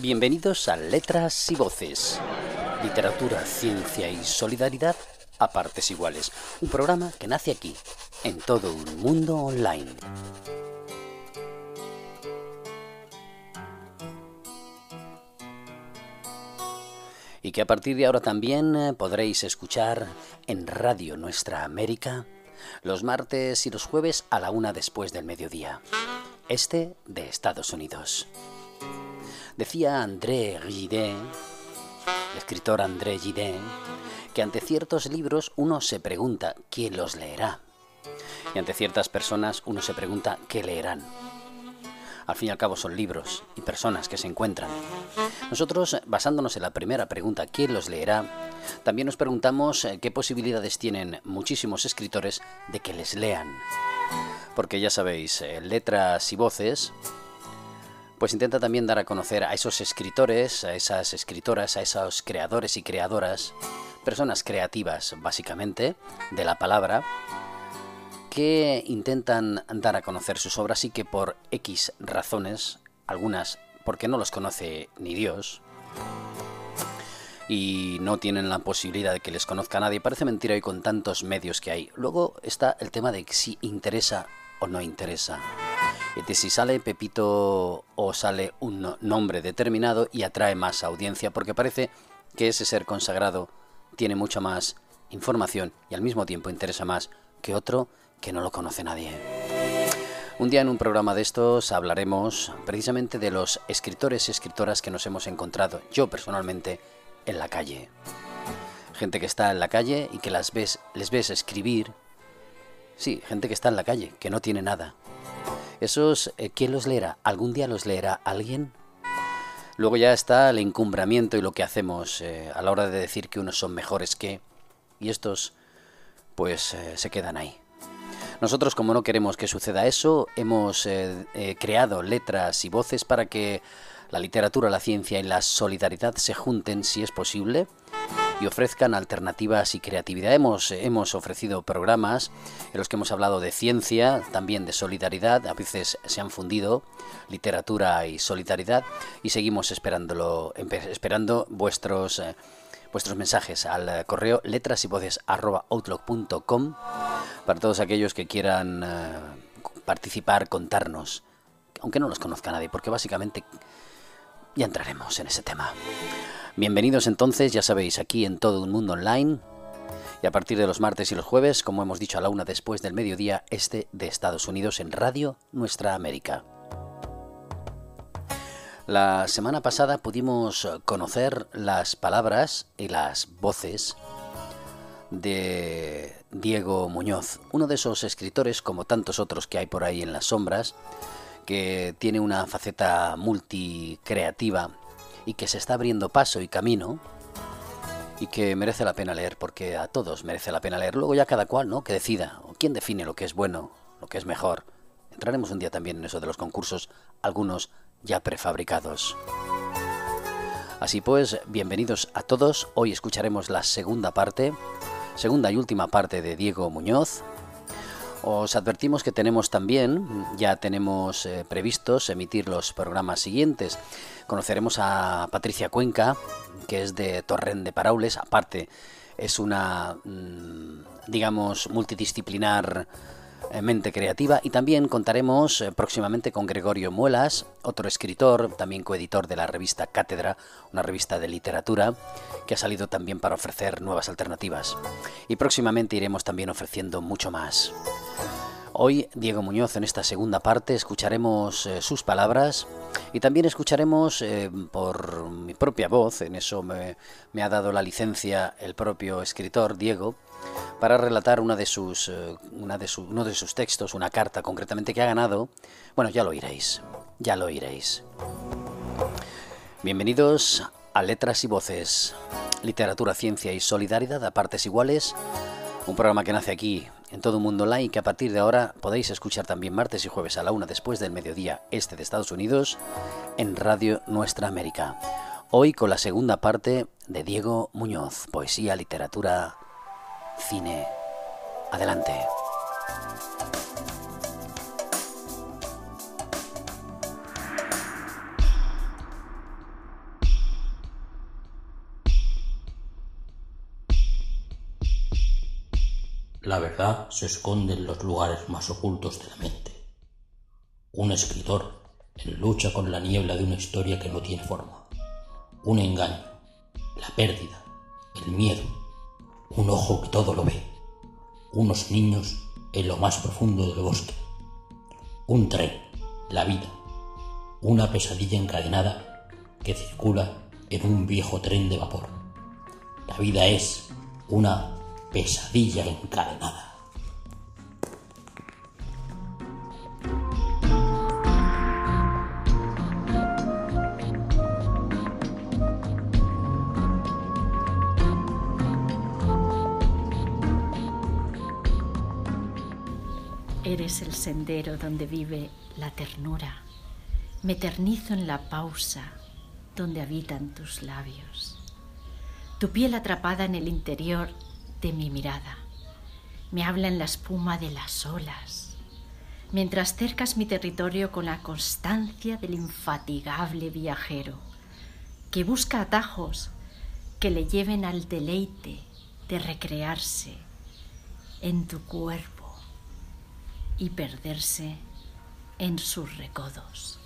Bienvenidos a Letras y Voces. Literatura, ciencia y solidaridad a partes iguales. Un programa que nace aquí, en todo un mundo online. Y que a partir de ahora también eh, podréis escuchar en Radio Nuestra América los martes y los jueves a la una después del mediodía. Este de Estados Unidos. Decía André Gide, el escritor André Gide, que ante ciertos libros uno se pregunta quién los leerá. Y ante ciertas personas uno se pregunta qué leerán. Al fin y al cabo son libros y personas que se encuentran. Nosotros, basándonos en la primera pregunta, ¿quién los leerá? También nos preguntamos eh, qué posibilidades tienen muchísimos escritores de que les lean. Porque ya sabéis, eh, letras y voces, pues intenta también dar a conocer a esos escritores, a esas escritoras, a esos creadores y creadoras, personas creativas básicamente de la palabra, que intentan dar a conocer sus obras y que por X razones, algunas porque no los conoce ni Dios, y no tienen la posibilidad de que les conozca nadie. Parece mentira hoy con tantos medios que hay. Luego está el tema de si interesa o no interesa. De si sale Pepito o sale un nombre determinado y atrae más audiencia, porque parece que ese ser consagrado tiene mucha más información y al mismo tiempo interesa más que otro que no lo conoce nadie. Un día en un programa de estos hablaremos precisamente de los escritores y escritoras que nos hemos encontrado, yo personalmente, en la calle. Gente que está en la calle y que las ves, les ves escribir. Sí, gente que está en la calle, que no tiene nada. Esos, eh, ¿quién los leerá? ¿Algún día los leerá alguien? Luego ya está el encumbramiento y lo que hacemos eh, a la hora de decir que unos son mejores que... Y estos, pues, eh, se quedan ahí. Nosotros, como no queremos que suceda eso, hemos creado letras y voces para que la literatura, la ciencia y la solidaridad se junten si es posible y ofrezcan alternativas y creatividad. Hemos, hemos ofrecido programas en los que hemos hablado de ciencia, también de solidaridad, a veces se han fundido literatura y solidaridad y seguimos esperándolo, esperando vuestros... Eh, vuestros mensajes al correo letras y voces outlook.com para todos aquellos que quieran eh, participar, contarnos, aunque no los conozca nadie, porque básicamente ya entraremos en ese tema. Bienvenidos entonces, ya sabéis, aquí en todo un mundo online. Y a partir de los martes y los jueves, como hemos dicho a la una después del mediodía, este de Estados Unidos en Radio Nuestra América. La semana pasada pudimos conocer las palabras y las voces de Diego Muñoz, uno de esos escritores, como tantos otros que hay por ahí en las sombras, que tiene una faceta multicreativa y que se está abriendo paso y camino y que merece la pena leer, porque a todos merece la pena leer. Luego ya cada cual, ¿no? Que decida, o quién define lo que es bueno, lo que es mejor. Entraremos un día también en eso de los concursos, algunos ya prefabricados. Así pues, bienvenidos a todos. Hoy escucharemos la segunda parte, segunda y última parte de Diego Muñoz. Os advertimos que tenemos también, ya tenemos eh, previstos emitir los programas siguientes. Conoceremos a Patricia Cuenca, que es de Torrent de Paraules, aparte es una, mm, digamos, multidisciplinar mente creativa y también contaremos eh, próximamente con Gregorio Muelas, otro escritor, también coeditor de la revista Cátedra, una revista de literatura que ha salido también para ofrecer nuevas alternativas. Y próximamente iremos también ofreciendo mucho más. Hoy, Diego Muñoz, en esta segunda parte, escucharemos eh, sus palabras y también escucharemos por mi propia voz, en eso me, ha dado la licencia el propio escritor, Diego, para relatar una de sus, eh, una de uno de sus textos, una carta concretamente que ha ganado. Bueno, ya lo oiréis, ya lo oiréis. Bienvenidos a Letras y Voces, Literatura, Ciencia y Solidaridad a partes iguales, un programa que nace aquí en todo el mundo online y que a partir de ahora podéis escuchar también martes y jueves a la una después del mediodía este de Estados Unidos en Radio Nuestra América. Hoy con la segunda parte de Diego Muñoz, poesía, literatura, cine. Adelante. La verdad se esconde en los lugares más ocultos de la mente. Un escritor en lucha con la niebla de una historia que no tiene forma. Un engaño, la pérdida, el miedo, un ojo que todo lo ve, unos niños en lo más profundo del bosque, un tren, la vida, una pesadilla encadenada que circula en un viejo tren de vapor. La vida es una pesadilla encadenada. Sendero donde vive la ternura. Me eternizo en la pausa donde habitan tus labios. Tu piel atrapada en el interior de mi mirada. Me habla en la espuma de las olas. Mientras cercas mi territorio con la constancia del infatigable viajero, que busca atajos que le lleven al deleite de recrearse en tu cuerpo y perderse en sus recodos.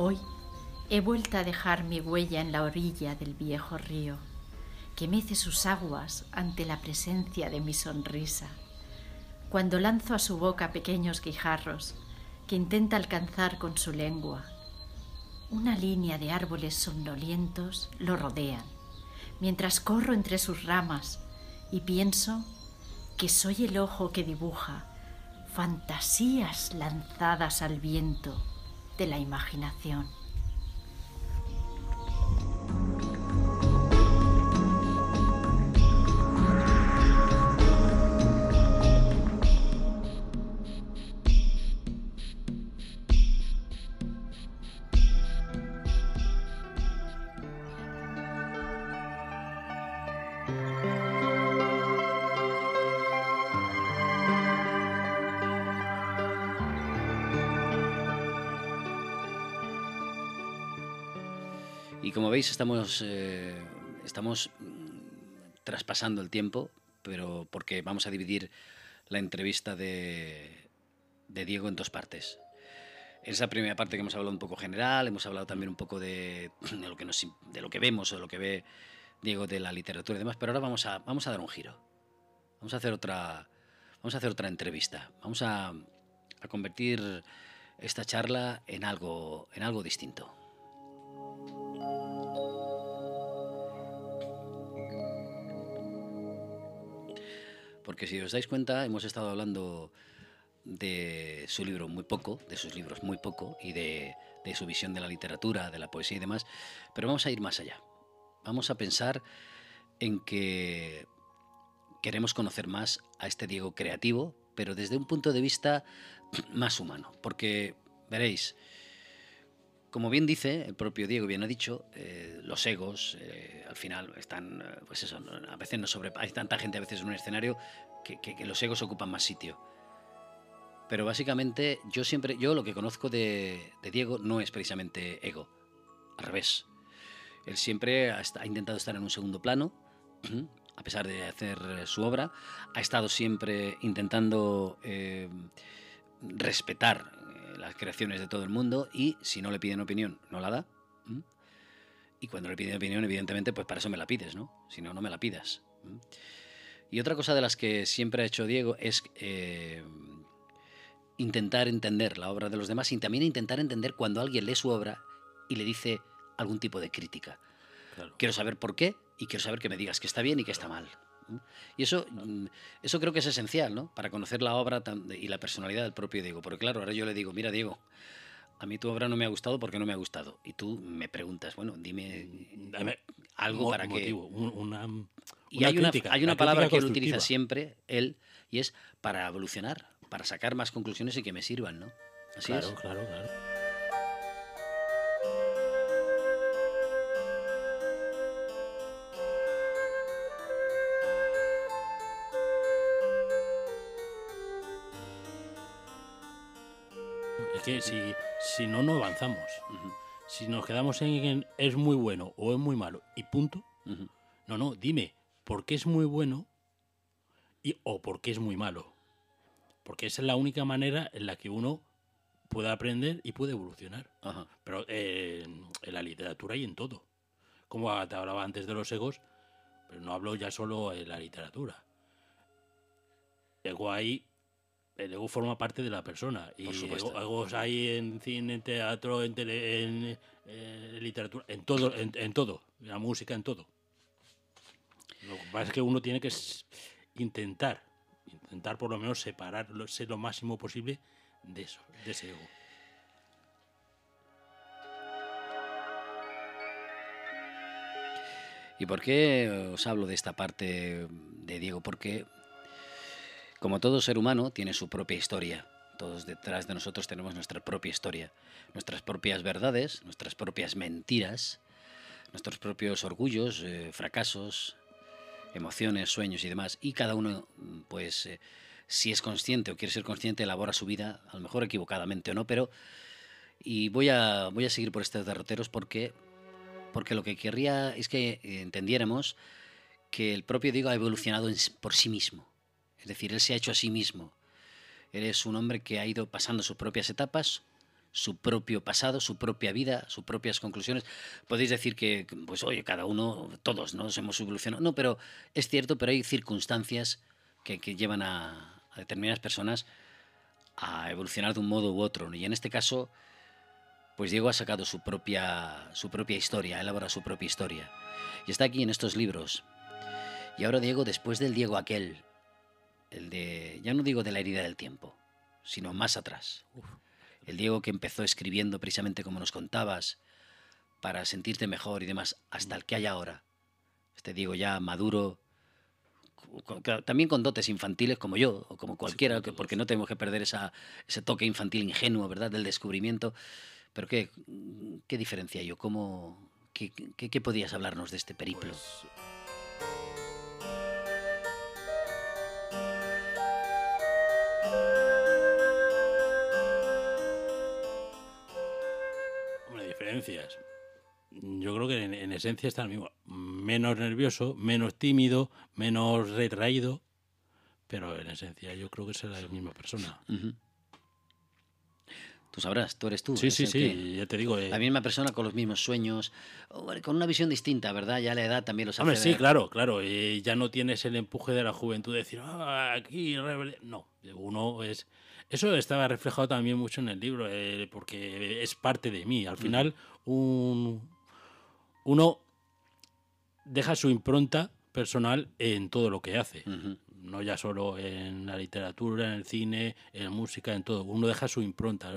Hoy he vuelto a dejar mi huella en la orilla del viejo río, que mece sus aguas ante la presencia de mi sonrisa, cuando lanzo a su boca pequeños guijarros que intenta alcanzar con su lengua. Una línea de árboles somnolientos lo rodean, mientras corro entre sus ramas y pienso que soy el ojo que dibuja fantasías lanzadas al viento de la imaginación. Y como veis, estamos, eh, estamos mm, traspasando el tiempo, pero porque vamos a dividir la entrevista de, Diego en dos partes. En esa primera parte que hemos hablado un poco general, hemos hablado también un poco de, lo, que de lo que vemos o de lo que ve Diego de la literatura y demás, pero ahora vamos a, vamos a dar un giro. Vamos a hacer otra, vamos a hacer otra entrevista. Vamos a, a convertir esta charla en algo, en algo distinto. Porque si os dais cuenta, hemos estado hablando de su libro muy poco, de sus libros muy poco, y de, su visión de la literatura, de la poesía y demás, pero vamos a ir más allá. Vamos a pensar en que queremos conocer más a este Diego creativo, pero desde un punto de vista más humano, porque veréis, como bien dice el propio Diego, bien ha dicho, eh, los egos eh, al final están, pues eso, a veces no sobre, hay tanta gente a veces en un escenario que, los egos ocupan más sitio. Pero básicamente yo siempre, yo lo que conozco de, Diego no es precisamente ego, al revés. Él siempre ha, intentado estar en un segundo plano, a pesar de hacer su obra, ha estado siempre intentando eh, respetar las creaciones de todo el mundo y si no le piden opinión, no la da. Y cuando le piden opinión, evidentemente, pues para eso me la pides, ¿no? Si no, no me la pidas. Y otra cosa de las que siempre ha hecho Diego es eh, intentar entender la obra de los demás y también intentar entender cuando alguien lee su obra y le dice algún tipo de crítica. Claro. Quiero saber por qué y quiero saber que me digas que está bien y que está mal. Y eso, eso creo que es esencial, ¿no? Para conocer la obra y la personalidad del propio Diego. Porque claro, ahora yo le digo, mira Diego, a mí tu obra no me ha gustado porque no me ha gustado. Y tú me preguntas, bueno, dime Dame algo mo para que... una, una, y hay una, hay una la palabra que él utiliza siempre, él, y es para evolucionar, para sacar más conclusiones y que me sirvan, ¿no? Así Claro, es. claro, claro. Que si, si no, no avanzamos. Si nos quedamos en, es muy bueno o es muy malo y punto. No, no, dime, ¿por qué es muy bueno y, o por qué es muy malo? Porque esa es la única manera en la que uno puede aprender y puede evolucionar. Pero eh, en la literatura y en todo. Como te hablaba antes de los egos, pero no hablo ya solo en la literatura. Ego hay, el ego forma parte de la persona. Y egos hay en cine, en teatro, en, en, literatura, en todo, en, todo, en la música, en todo. Lo que pasa es que uno tiene que intentar, intentar por lo menos separarse lo máximo posible de eso, de ese ego. ¿Y por qué os hablo de esta parte de Diego? Porque como todo ser humano tiene su propia historia. Todos detrás de nosotros tenemos nuestra propia historia, nuestras propias verdades, nuestras propias mentiras, nuestros propios orgullos, eh, fracasos, emociones, sueños y demás. Y cada uno, pues, eh, si es consciente o quiere ser consciente, elabora su vida, a lo mejor equivocadamente o no, pero... Y voy a, voy a seguir por estos derroteros porque porque lo que querría es que entendiéramos que el propio Diego ha evolucionado por sí mismo. Es decir, él se ha hecho a sí mismo. Él es un hombre que ha ido pasando sus propias etapas, su propio pasado, su propia vida, sus propias conclusiones. Podéis decir que, pues oye, cada uno, todos nos hemos evolucionado. No, pero es cierto, pero hay circunstancias que, llevan a, a, determinadas personas a evolucionar de un modo u otro. Y en este caso, pues Diego ha sacado su propia, su propia historia, elabora su propia historia. Y está aquí en estos libros. Y ahora Diego, después del Diego aquel, el de, ya no digo de la herida del tiempo, sino más atrás. El Diego que empezó escribiendo precisamente como nos contabas, para sentirte mejor y demás, hasta el que hay ahora. Este Diego ya maduro, también con dotes infantiles como yo, o como cualquiera, porque no tenemos que perder esa, ese toque infantil ingenuo, ¿verdad?, del descubrimiento. Pero ¿qué, qué diferencia yo? ¿Cómo, qué, qué, podías hablarnos de este periplo? Pues... Yo creo que en, esencia está el mismo. Menos nervioso, menos tímido, menos retraído, pero en esencia yo creo que es la misma persona. Tú sabrás, tú eres tú. Sí, sí, sí, ya te digo. Eh. La misma persona con los mismos sueños, con una visión distinta, ¿verdad? Ya la edad también los hace. Hombre, sí, claro, claro. Y ya no tienes el empuje de la juventud de decir, ah, aquí, no. Uno es. Eso estaba reflejado también mucho en el libro, eh, porque es parte de mí. Al final, un, uno deja su impronta personal en todo lo que hace no ya solo en la literatura, en el cine, en la música, en todo. Uno deja su impronta,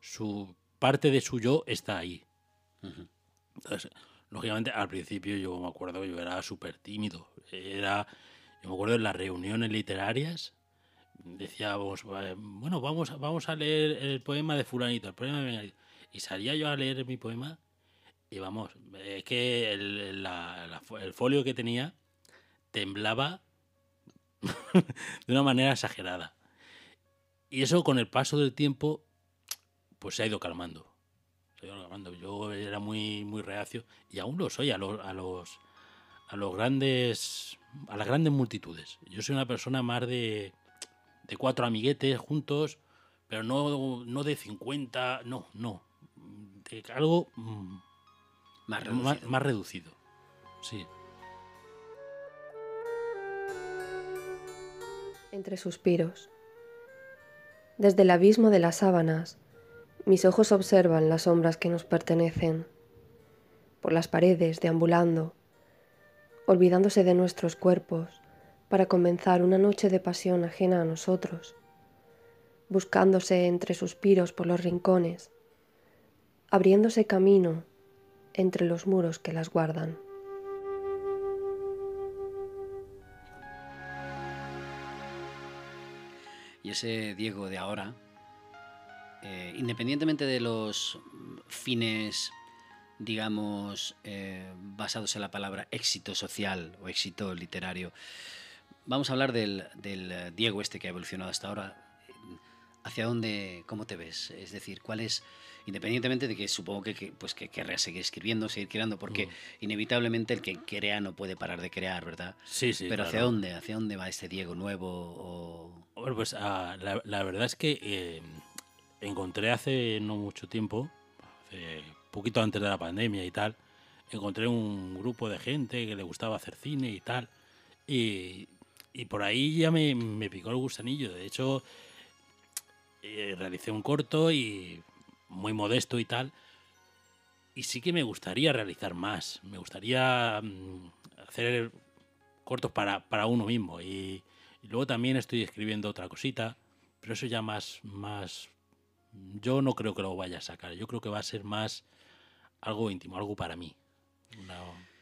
su parte de su yo está ahí. Entonces, lógicamente, al principio yo me acuerdo que yo era súper tímido. Era, yo me acuerdo en las reuniones literarias, decíamos, bueno, vamos, vamos a leer el poema de fulanito, el poema de Y salía yo a leer mi poema y vamos, es que el, el folio que tenía temblaba de una manera exagerada. Y eso con el paso del tiempo, pues se ha ido calmando. Se ha ido calmando. Yo era muy, muy reacio y aún lo soy a los, a los, a los grandes, a las grandes multitudes. Yo soy una persona más de, de cuatro amiguetes juntos, pero no, no de 50, no, no. De algo mm, más Más, más reducido. Sí. Entre suspiros. Desde el abismo de las sábanas, mis ojos observan las sombras que nos pertenecen, por las paredes deambulando, olvidándose de nuestros cuerpos para comenzar una noche de pasión ajena a nosotros, buscándose entre suspiros por los rincones, abriéndose camino entre los muros que las guardan. Ese Diego de ahora, eh, independientemente de los fines, digamos, eh, basados en la palabra éxito social o éxito literario, vamos a hablar del, Diego este que ha evolucionado hasta ahora. ¿Hacia dónde, cómo te ves? Es decir, ¿cuál es, independientemente de que supongo que, pues que querrás seguir escribiendo, seguir creando, porque mm. inevitablemente el que crea no puede parar de crear, ¿verdad? Sí, sí. Pero ¿hacia dónde? ¿Hacia dónde va este Diego nuevo? O... Bueno, pues ah, la, verdad es que eh, encontré hace no mucho tiempo, hace poquito antes de la pandemia y tal, encontré un grupo de gente que le gustaba hacer cine y tal, y, y por ahí ya me, me picó el gusanillo. De hecho eh, realicé un corto y muy modesto y tal. Y sí que me gustaría realizar más. Me gustaría mm, hacer cortos para, para uno mismo. Y, luego también estoy escribiendo otra cosita. Pero eso ya más, más... Yo no creo que lo vaya a sacar. Yo creo que va a ser más algo íntimo, algo para mí. Una,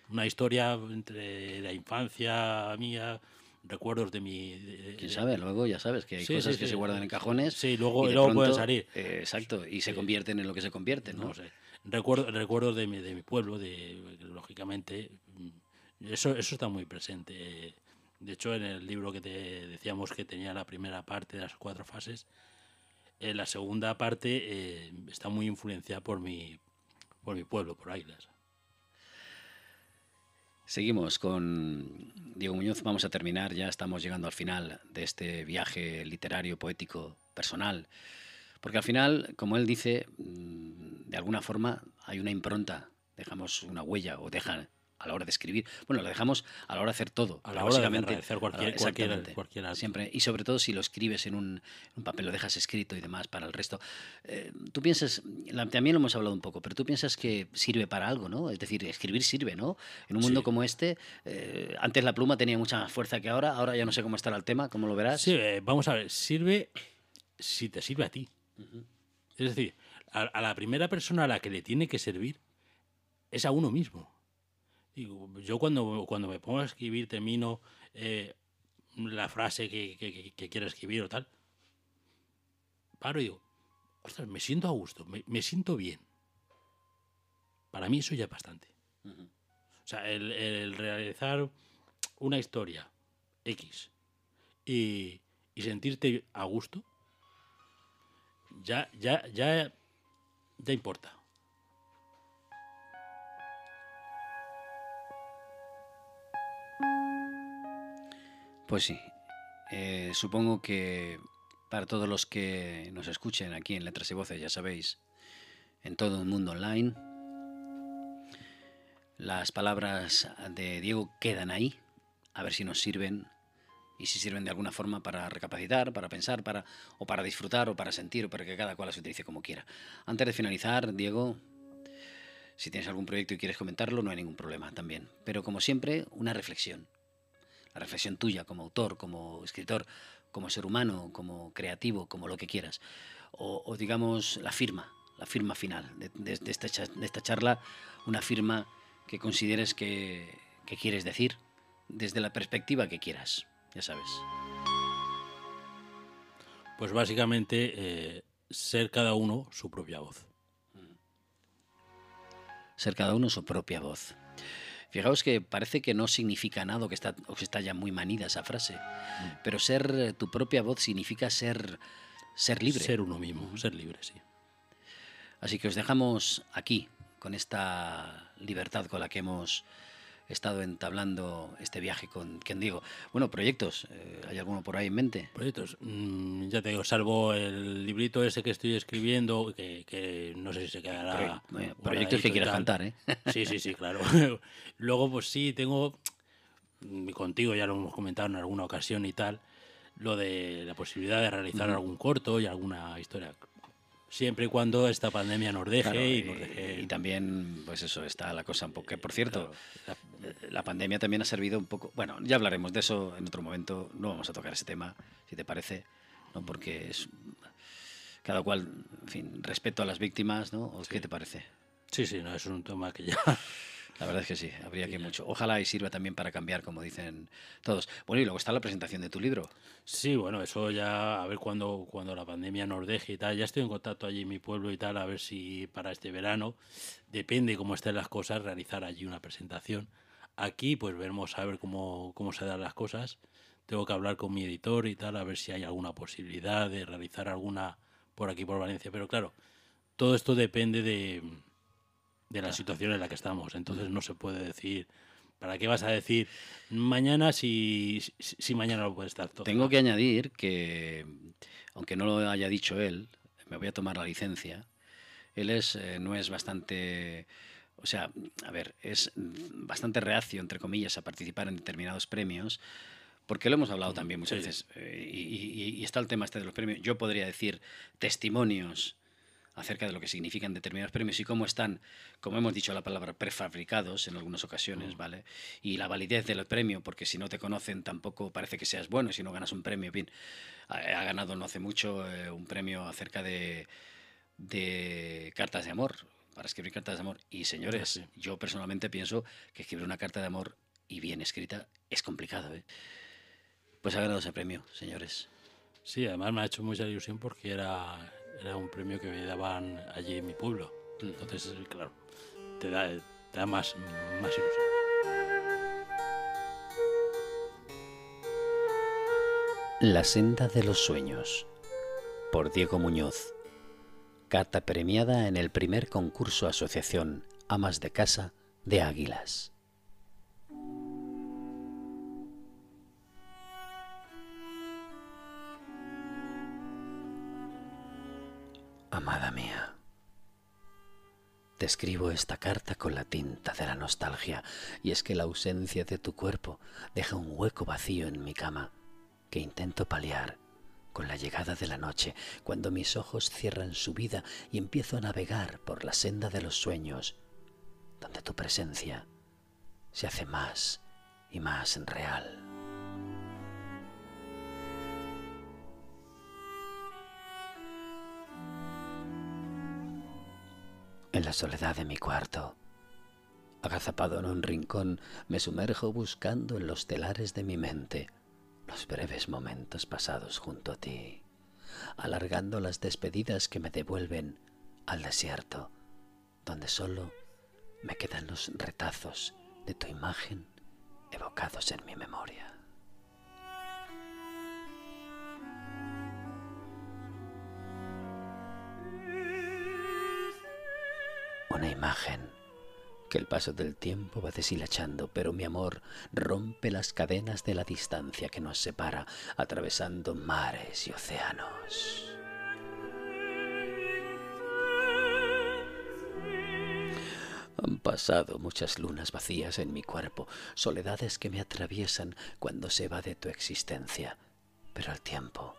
una historia entre la infancia mía, recuerdos de mi... Quién sabe, luego ya sabes que hay cosas que se guardan en cajones. Sí, luego, y luego pueden salir. Eh, exacto, y se convierten en lo que se convierten, ¿no? sé. Recuerdo, recuerdos de mi, de mi pueblo, de, lógicamente, mm, eso, eso está muy presente. De hecho, en el libro que te decíamos que tenía la primera parte de las cuatro fases, en la segunda parte eh, está muy influenciada por mi, por mi pueblo, por Águilas. Seguimos con Diego Muñoz. Vamos a terminar, ya estamos llegando al final de este viaje literario, poético, personal. Porque al final, como él dice, mm, de alguna forma hay una impronta, dejamos una huella o dejan a la hora de escribir. Bueno, lo dejamos a la hora de hacer todo. A la hora de hacer cualquier, cualquier, cualquier Siempre. Y sobre todo si lo escribes en un, papel, lo dejas escrito y demás para el resto. Eh, tú piensas, también lo hemos hablado un poco, pero tú piensas que sirve para algo, ¿no? Es decir, escribir sirve, ¿no? En un mundo como este, eh, antes la pluma tenía mucha más fuerza que ahora, ahora ya no sé cómo estará el tema, ¿cómo lo verás? Sí, eh, vamos a ver, sirve si te sirve a ti. Es decir, a la primera persona a la que le tiene que servir es a uno mismo yo cuando, cuando me pongo a escribir termino eh, la frase que, quiero escribir o tal, paro y digo, ostras, me siento a gusto, me, siento bien. Para mí eso ya es bastante. O sea, el, realizar una historia X y, y, sentirte a gusto, ya, ya, ya, ya importa. Pues sí. Eh, supongo que para todos los que nos escuchen aquí en Letras y Voces, ya sabéis, en todo el mundo online, las palabras de Diego quedan ahí, a ver si nos sirven y si sirven de alguna forma para recapacitar, para pensar, para o para disfrutar o para sentir o para que cada cual las utilice como quiera. Antes de finalizar, Diego, si tienes algún proyecto y quieres comentarlo, no hay ningún problema también. Pero como siempre, una reflexión la reflexión tuya como autor, como escritor, como ser humano, como creativo, como lo que quieras. O, digamos la firma, la firma final de, esta, charla, una firma que consideres que, quieres decir desde la perspectiva que quieras, ya sabes. Pues básicamente eh, ser cada uno su propia voz. Ser cada uno su propia voz. Fijaos que parece que no significa nada, que está, o que está ya muy manida esa frase, mm. pero ser eh, tu propia voz significa ser, ser libre. Ser uno mismo, ser libre, sí. Así que os dejamos aquí, con esta libertad con la que hemos he estado entablando este viaje con quien digo. Bueno, proyectos, eh, ¿hay alguno por ahí en mente? Proyectos, mm, ya te digo, salvo el librito ese que estoy escribiendo, que, no sé si se quedará. proyectos que quieras cantar, ¿eh? Sí, sí, sí, claro. Luego, pues sí, tengo, contigo ya lo hemos comentado en alguna ocasión y tal, lo de la posibilidad de realizar algún corto y alguna historia Siempre y cuando esta pandemia nos deje, y, nos deje... y, también, pues eso, está la cosa un poco... Que, por cierto, la, pandemia también ha servido un poco... Bueno, ya hablaremos de eso en otro momento. No vamos a tocar ese tema, si te parece, ¿no? porque es... Cada cual, en fin, respeto a las víctimas, ¿no? ¿Qué te parece? Sí, sí, no, es un tema que ya... La verdad es que sí, habría que mucho. Ojalá y sirva también para cambiar, como dicen todos. Bueno, y luego está la presentación de tu libro. Sí, bueno, eso ya, a ver cuando, cuando la pandemia nos deje y tal. Ya estoy en contacto allí en mi pueblo y tal, a ver si para este verano, depende cómo estén las cosas, realizar allí una presentación. Aquí, pues veremos a ver cómo, cómo se dan las cosas. tengo que hablar con mi editor y tal, a ver si hay alguna posibilidad de realizar alguna por aquí, por Valencia. Pero claro, todo esto depende de, de la situación en la que estamos. Entonces no se puede decir, ¿para qué vas a decir mañana si, si, mañana no puede estar todo? Tengo que añadir que, aunque no lo haya dicho él, me voy a tomar la licencia. Él es, eh, no es bastante o sea, a ver, es bastante reacio, entre comillas, a participar en determinados premios, porque lo hemos hablado también muchas veces, eh, y, está el tema este de los premios. Yo podría decir testimonios acerca de lo que significan determinados premios y cómo están, como hemos dicho la palabra, prefabricados en algunas ocasiones, mm. ¿vale? Y la validez del premio, porque si no te conocen tampoco parece que seas bueno, si no ganas un premio, bien, ha, ganado no hace mucho eh, un premio acerca de, de cartas de amor, para escribir cartas de amor. Y señores, yo personalmente pienso que escribir una carta de amor y bien escrita es complicado. ¿eh? Pues ha ganado ese premio, señores. Sí, además me ha hecho mucha ilusión porque era, era un premio que me daban allí en mi pueblo. Entonces, claro, te da, te da más, más ilusión. La senda de los sueños por Diego Muñoz carta premiada en el primer concurso Asociación Amas de Casa de Águilas. Amada mía, te escribo esta carta con la tinta de la nostalgia, y es que la ausencia de tu cuerpo deja un hueco vacío en mi cama que intento paliar con la llegada de la noche, cuando mis ojos cierran su vida y empiezo a navegar por la senda de los sueños, donde tu presencia se hace más y más real. En la soledad de mi cuarto, agazapado en un rincón, me sumerjo buscando en los telares de mi mente los breves momentos pasados junto a ti, alargando las despedidas que me devuelven al desierto, donde solo me quedan los retazos de tu imagen evocados en mi memoria. Imagen que el paso del tiempo va deshilachando, pero mi amor rompe las cadenas de la distancia que nos separa, atravesando mares y océanos. Han pasado muchas lunas vacías en mi cuerpo, soledades que me atraviesan cuando se va de tu existencia, pero el tiempo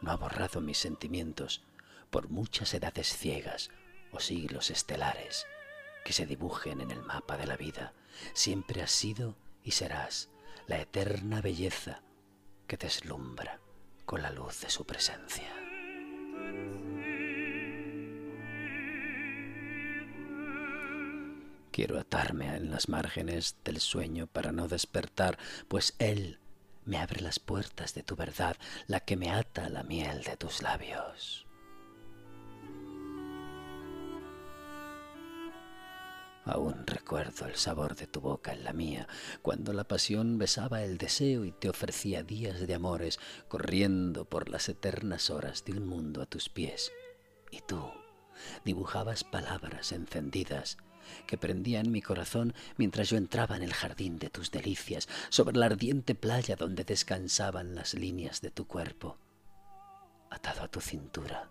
no ha borrado mis sentimientos por muchas edades ciegas o siglos estelares que se dibujen en el mapa de la vida. Siempre has sido y serás la eterna belleza que deslumbra con la luz de su presencia. Quiero atarme en las márgenes del sueño para no despertar, pues Él me abre las puertas de tu verdad, la que me ata la miel de tus labios. Aún recuerdo el sabor de tu boca en la mía, cuando la pasión besaba el deseo y te ofrecía días de amores, corriendo por las eternas horas de un mundo a tus pies. Y tú dibujabas palabras encendidas que prendían mi corazón mientras yo entraba en el jardín de tus delicias, sobre la ardiente playa donde descansaban las líneas de tu cuerpo, atado a tu cintura,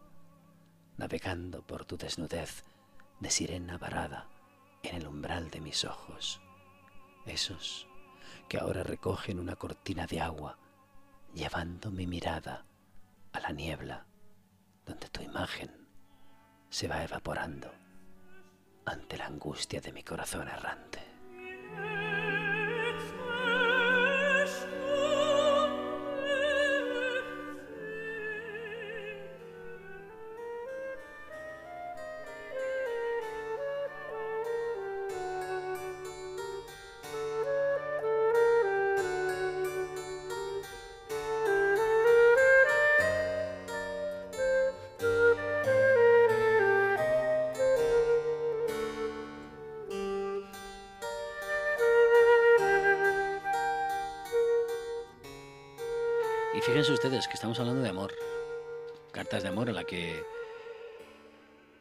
navegando por tu desnudez de sirena varada en el umbral de mis ojos, esos que ahora recogen una cortina de agua, llevando mi mirada a la niebla donde tu imagen se va evaporando ante la angustia de mi corazón errante. Que estamos hablando de amor. Cartas de amor en la que...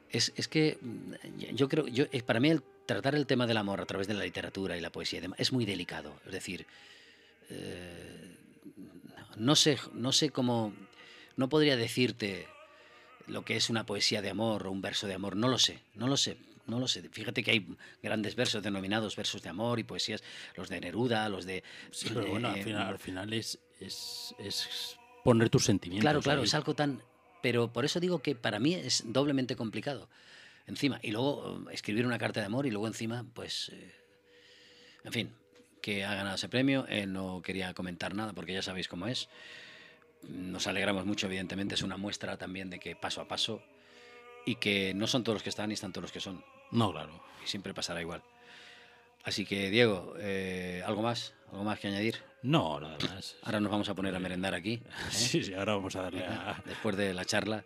Es, es que mm, yo creo, yo, eh, para mí el tratar el tema del amor a través de la literatura y la poesía es muy delicado. Es decir, eh, no, sé, no sé cómo... No podría decirte lo que es una poesía de amor o un verso de amor, no lo sé, no lo sé, no lo sé. Fíjate que hay grandes versos denominados versos de amor y poesías, los de Neruda, los de... Sí, pero bueno, al final, al final es, es, es, poner tus sentimientos. Claro, claro, ahí. es algo tan... Pero por eso digo que para mí es doblemente complicado. Encima, y luego eh, escribir una carta de amor y luego encima, pues... Eh, en fin, que ha ganado ese premio. Él no quería comentar nada porque ya sabéis cómo es. Nos alegramos mucho, evidentemente. Es una muestra también de que paso a paso y que no son todos los que están y están todos los que son. No, claro. Y siempre pasará igual. Así que, Diego, eh, ¿algo más? ¿Algo más que añadir? No, nada más. Ahora nos vamos a poner a merendar aquí. ¿eh? Sí, sí, ahora vamos a darle a... Después de la charla.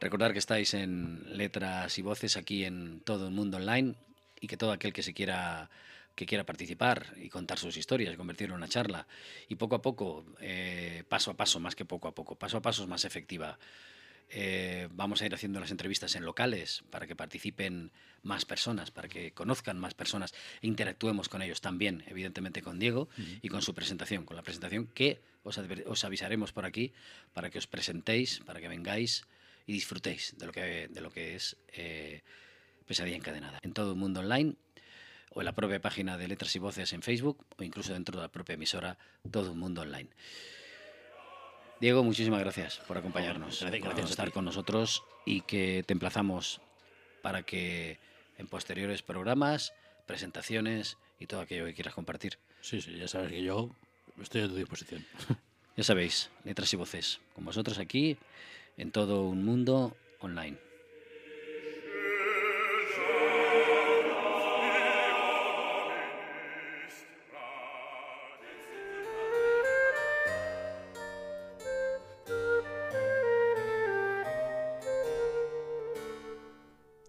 Recordar que estáis en Letras y Voces aquí en todo el mundo online y que todo aquel que se quiera que quiera participar y contar sus historias, convertirlo en una charla y poco a poco, eh, paso a paso, más que poco a poco, paso a paso es más efectiva. Eh, vamos a ir haciendo las entrevistas en locales para que participen más personas, para que conozcan más personas e interactuemos con ellos también, evidentemente con Diego uh -huh. y con su presentación, con la presentación que os, os, avisaremos por aquí para que os presentéis, para que vengáis y disfrutéis de lo que, de lo que es eh, Pesadilla Encadenada. En todo el mundo online o en la propia página de Letras y Voces en Facebook o incluso dentro de la propia emisora Todo un Mundo Online. Diego, muchísimas gracias por acompañarnos, Gracias, por gracias estar con nosotros y que te emplazamos para que en posteriores programas, presentaciones y todo aquello que quieras compartir. Sí, sí, ya sabes que yo estoy a tu disposición. Ya sabéis, letras y voces, con vosotros aquí en todo un mundo online.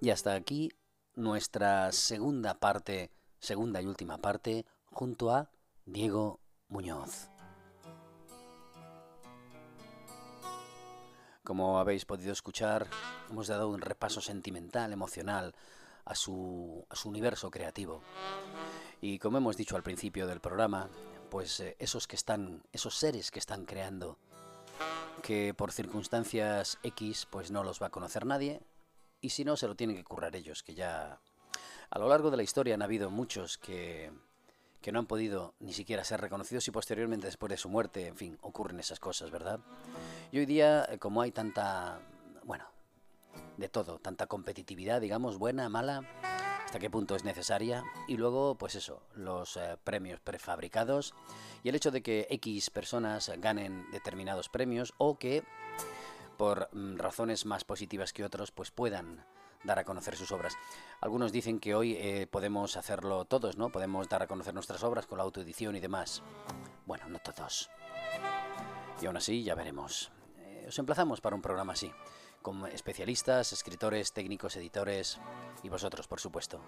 Y hasta aquí nuestra segunda parte, segunda y última parte, junto a Diego Muñoz. Como habéis podido escuchar, hemos dado un repaso sentimental, emocional a su, a su universo creativo. Y como hemos dicho al principio del programa, pues eh, esos que están, esos seres que están creando, que por circunstancias X pues no los va a conocer nadie, y si no se lo tienen que currar ellos, que ya a lo largo de la historia han habido muchos que, que no han podido ni siquiera ser reconocidos y posteriormente después de su muerte, en fin, ocurren esas cosas, ¿verdad? Y hoy día, eh, como hay tanta, bueno, de todo, tanta competitividad, digamos, buena, mala, hasta qué punto es necesaria, y luego, pues eso, los eh, premios prefabricados y el hecho de que X personas ganen determinados premios o que por mm, razones más positivas que otros, pues puedan dar a conocer sus obras. Algunos dicen que hoy eh, podemos hacerlo todos, ¿no? Podemos dar a conocer nuestras obras con la autoedición y demás. Bueno, no todos. Y aún así, ya veremos. Eh, os emplazamos para un programa así, con especialistas, escritores, técnicos, editores y vosotros, por supuesto.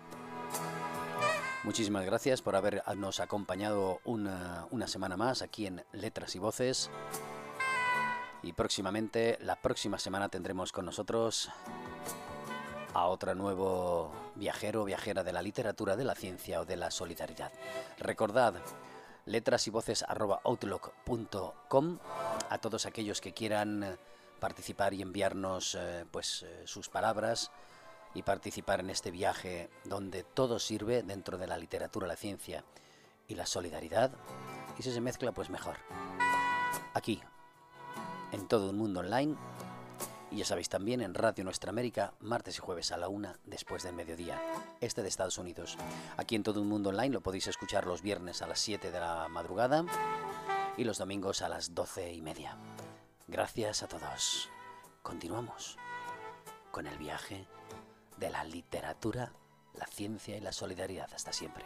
Muchísimas gracias por habernos acompañado una, una semana más aquí en Letras y Voces. Y próximamente, la próxima semana tendremos con nosotros a otro nuevo viajero o viajera de la literatura, de la ciencia o de la solidaridad. Recordad letras y voces outlook.com a todos aquellos que quieran participar y enviarnos eh, pues eh, sus palabras y participar en este viaje donde todo sirve dentro de la literatura, la ciencia y la solidaridad y si se mezcla pues mejor. Aquí en todo el mundo online y ya sabéis también en Radio Nuestra América, martes y jueves a la una después del mediodía, este de Estados Unidos. Aquí en todo el mundo online lo podéis escuchar los viernes a las 7 de la madrugada y los domingos a las 12 y media. Gracias a todos. Continuamos con el viaje de la literatura, la ciencia y la solidaridad. Hasta siempre.